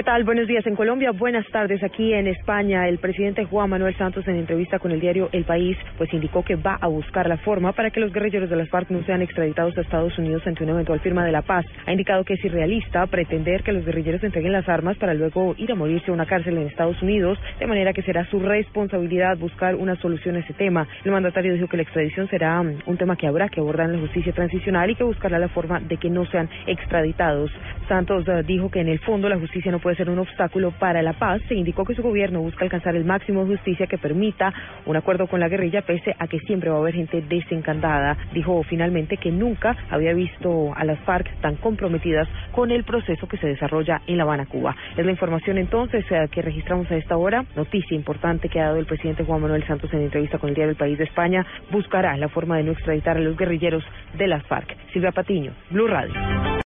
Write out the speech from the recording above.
¿Qué tal? Buenos días en Colombia, buenas tardes aquí en España. El presidente Juan Manuel Santos en entrevista con el diario El País pues indicó que va a buscar la forma para que los guerrilleros de las FARC no sean extraditados a Estados Unidos ante una eventual firma de la paz. Ha indicado que es irrealista pretender que los guerrilleros entreguen las armas para luego ir a morirse a una cárcel en Estados Unidos, de manera que será su responsabilidad buscar una solución a ese tema. El mandatario dijo que la extradición será mm, un tema que habrá que abordar en la justicia transicional y que buscará la forma de que no sean extraditados. Santos uh, dijo que en el fondo la justicia no puede ser un obstáculo para la paz. Se indicó que su gobierno busca alcanzar el máximo de justicia que permita un acuerdo con la guerrilla, pese a que siempre va a haber gente desencantada. Dijo finalmente que nunca había visto a las FARC tan comprometidas con el proceso que se desarrolla en La Habana, Cuba. Es la información entonces eh, que registramos a esta hora. Noticia importante que ha dado el presidente Juan Manuel Santos en entrevista con el diario El País de España. Buscará la forma de no extraditar a los guerrilleros de las FARC. Silvia Patiño, Blue Radio.